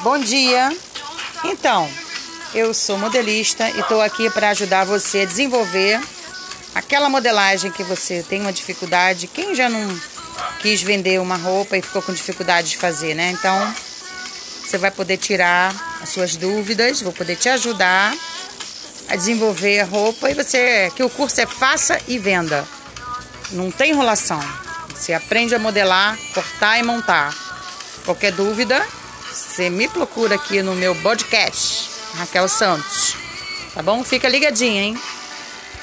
Bom dia. Então, eu sou modelista e estou aqui para ajudar você a desenvolver aquela modelagem que você tem uma dificuldade. Quem já não quis vender uma roupa e ficou com dificuldade de fazer, né? Então, você vai poder tirar as suas dúvidas, vou poder te ajudar a desenvolver a roupa e você que o curso é faça e venda. Não tem enrolação. Você aprende a modelar, cortar e montar. Qualquer dúvida, você me procura aqui no meu podcast, Raquel Santos. Tá bom? Fica ligadinha, hein?